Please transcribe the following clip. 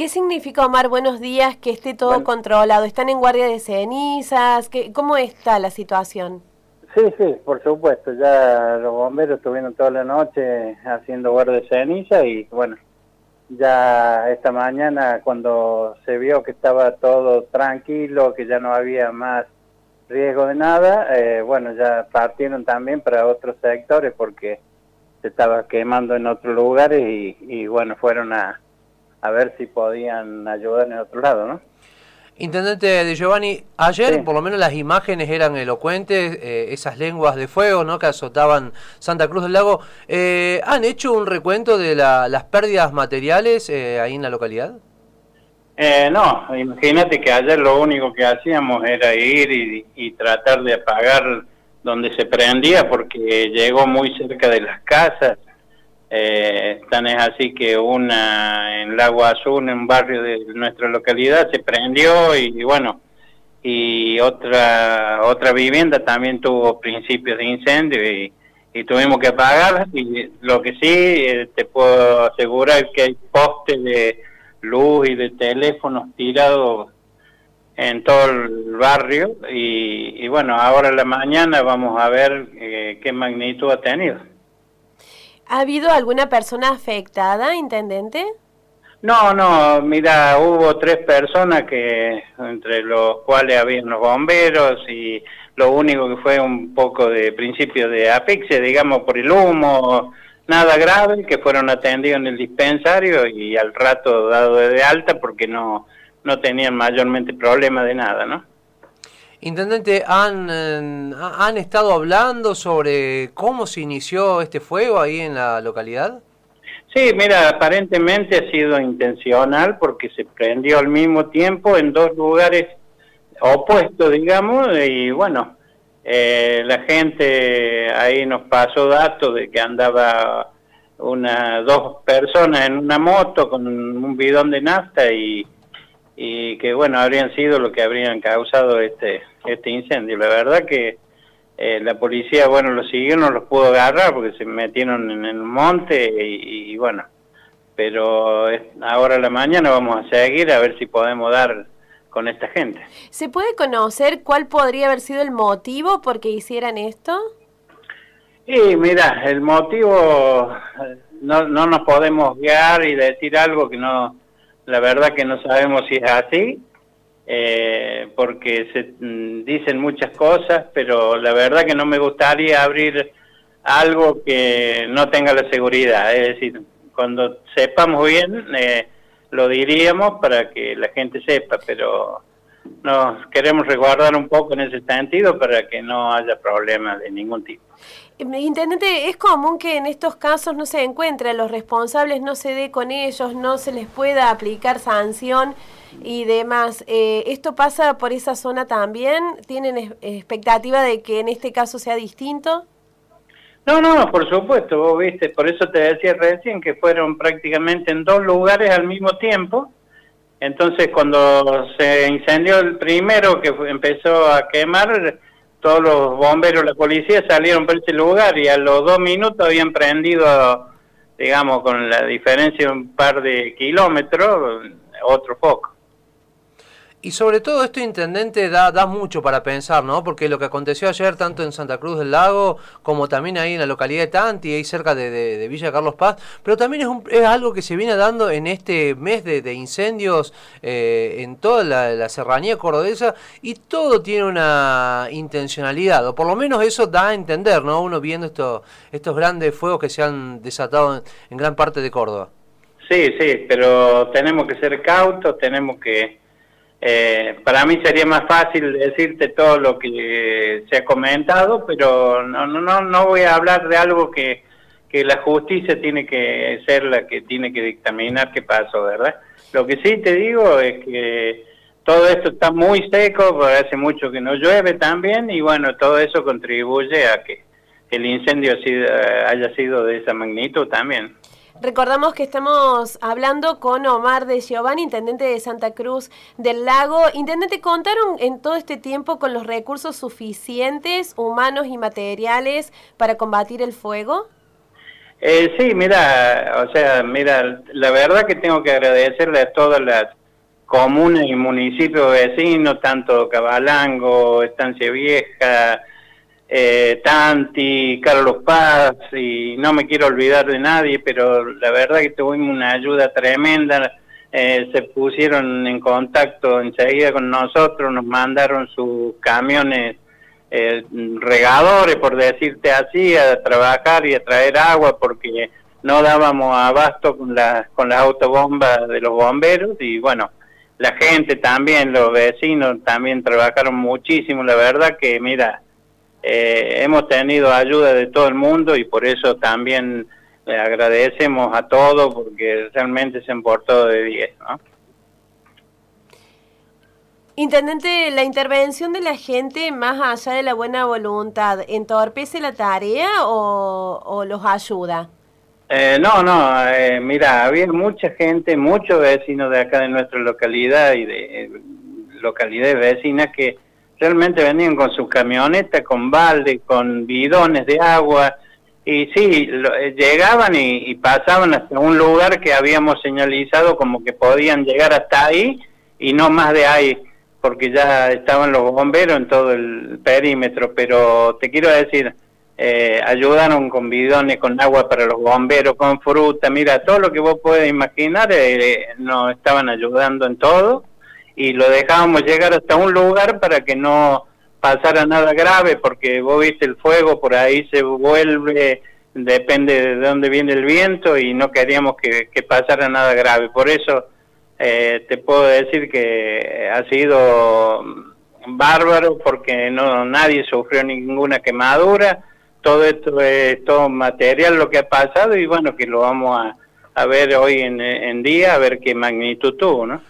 ¿Qué significa, Omar, buenos días, que esté todo controlado? ¿Están en guardia de cenizas? ¿Qué, ¿Cómo está la situación? Sí, sí, por supuesto. Ya los bomberos estuvieron toda la noche haciendo guardia de ceniza y bueno, ya esta mañana cuando se vio que estaba todo tranquilo, que ya no había más riesgo de nada, eh, bueno, ya partieron también para otros sectores porque se estaba quemando en otros lugares y, y bueno, fueron a, a ver si podían ayudar en otro lado, ¿no? Intendente de Giovanni, ayer por lo menos las imágenes eran elocuentes, eh, esas lenguas de fuego ¿no? que azotaban Santa Cruz del Lago. Eh, ¿Han hecho un recuento de las pérdidas materiales eh, ahí en la localidad? no, imagínate que ayer lo único que hacíamos era ir y, y, tratar de apagar donde se prendía porque llegó muy cerca de las casas eh, tan es así que una en Lago Azul, en un barrio de nuestra localidad, se prendió y, bueno, y otra otra vivienda también tuvo principios de incendio y, tuvimos que apagar. Y lo que sí eh, te puedo asegurar que hay postes de luz y de teléfonos tirados en todo el barrio y, bueno, ahora en la mañana vamos a ver eh, qué magnitud ha tenido. ¿Ha habido alguna persona afectada, intendente? No, no, mira, hubo tres personas que entre los cuales habían los bomberos y lo único que fue un poco de principio de asfixia, digamos, por el humo, nada grave, que fueron atendidos en el dispensario y al rato dado de alta porque no, no tenían mayormente problema de nada, ¿no? Intendente, ¿han, ¿han estado hablando sobre cómo se inició este fuego ahí en la localidad? Sí, mira, aparentemente ha sido intencional porque se prendió al mismo tiempo en dos lugares opuestos, digamos, y bueno, eh, la gente ahí nos pasó datos de que andaba una dos personas en una moto con un bidón de nafta y y que bueno habrían sido lo que habrían causado este este incendio. La verdad que eh, la policía bueno lo siguió no los pudo agarrar porque se metieron en el monte y, bueno. Pero ahora a la mañana vamos a seguir a ver si podemos dar con esta gente. Se puede conocer cuál podría haber sido el motivo por qué hicieran esto Sí, mira, el motivo eh, no, no nos podemos guiar y decir algo que no la verdad que no sabemos si es así, eh, porque se mm, dicen muchas cosas, pero la verdad que no me gustaría abrir algo que no tenga la seguridad. Es decir, cuando sepamos bien, eh, lo diríamos para que la gente sepa, pero nos queremos resguardar un poco en ese sentido para que no haya problemas de ningún tipo. Intendente, es común que en estos casos no se encuentren los responsables, no se dé con ellos, no se les pueda aplicar sanción y demás. Eh, ¿Esto pasa por esa zona también? ¿Tienen expectativa de que en este caso sea distinto? No, no, por supuesto, vos viste, por eso te decía recién que fueron prácticamente en dos lugares al mismo tiempo. Entonces, cuando se incendió el primero que empezó a quemar, todos los bomberos, la policía salieron por ese lugar y a los dos minutos habían prendido, digamos, con la diferencia de un par de kilómetros, otro foco. Y sobre todo esto, Intendente, da, da mucho para pensar, ¿no? Porque lo que aconteció ayer, tanto en Santa Cruz del Lago, como también ahí en la localidad de Tanti, ahí cerca de, Villa Carlos Paz, pero también es, un, es, algo que se viene dando en este mes de, incendios eh, en toda la, serranía cordobesa, y todo tiene una intencionalidad, o por lo menos eso da a entender, ¿no? Uno viendo esto, estos grandes fuegos que se han desatado en gran parte de Córdoba. Sí, sí, pero tenemos que ser cautos, tenemos que eh, para mí sería más fácil decirte todo lo que se ha comentado, pero no, no, no voy a hablar de algo que, que la justicia tiene que ser la que tiene que dictaminar qué pasó, ¿verdad? Lo que sí te digo es que todo esto está muy seco, porque hace mucho que no llueve también, y bueno, todo eso contribuye a que el incendio haya sido de esa magnitud también. Recordamos que estamos hablando con Omar de Giovanni, intendente de Santa Cruz del Lago. Intendente, ¿contaron en todo este tiempo con los recursos suficientes, humanos y materiales, para combatir el fuego? Eh, sí, mira, o sea, mira, la verdad que tengo que agradecerle a todas las comunas y municipios vecinos, tanto Cabalango, Estancia Vieja, eh, Tanti, Carlos Paz, y no me quiero olvidar de nadie, pero la verdad que tuvimos una ayuda tremenda. Eh, se pusieron en contacto enseguida con nosotros, nos mandaron sus camiones eh, regadores, por decirte así, a trabajar y a traer agua porque no dábamos abasto con, la, con las autobombas de los bomberos y bueno, la gente también, los vecinos también trabajaron muchísimo, la verdad que mira, eh, hemos tenido ayuda de todo el mundo y por eso también le agradecemos a todos porque realmente se han portado de 10, ¿no? Intendente, la intervención de la gente, más allá de la buena voluntad, ¿entorpece la tarea o, los ayuda? Eh, no, no, eh, mira, había mucha gente, muchos vecinos de acá de nuestra localidad y de eh, localidades vecinas que realmente venían con sus camionetas, con balde, con bidones de agua, y sí, eh, llegaban y, pasaban hasta un lugar que habíamos señalizado como que podían llegar hasta ahí y no más de ahí, porque ya estaban los bomberos en todo el perímetro, pero te quiero decir, eh, ayudaron con bidones, con agua para los bomberos, con fruta, mira, todo lo que vos puedes imaginar, eh, nos estaban ayudando en todo y lo dejábamos llegar hasta un lugar para que no pasara nada grave, porque vos viste el fuego, por ahí se vuelve, depende de dónde viene el viento y no queríamos que, pasara nada grave. Por eso eh, te puedo decir que ha sido bárbaro, porque no nadie sufrió ninguna quemadura. Todo esto es todo material lo que ha pasado y bueno, que lo vamos a, ver hoy en día, a ver qué magnitud tuvo, ¿no?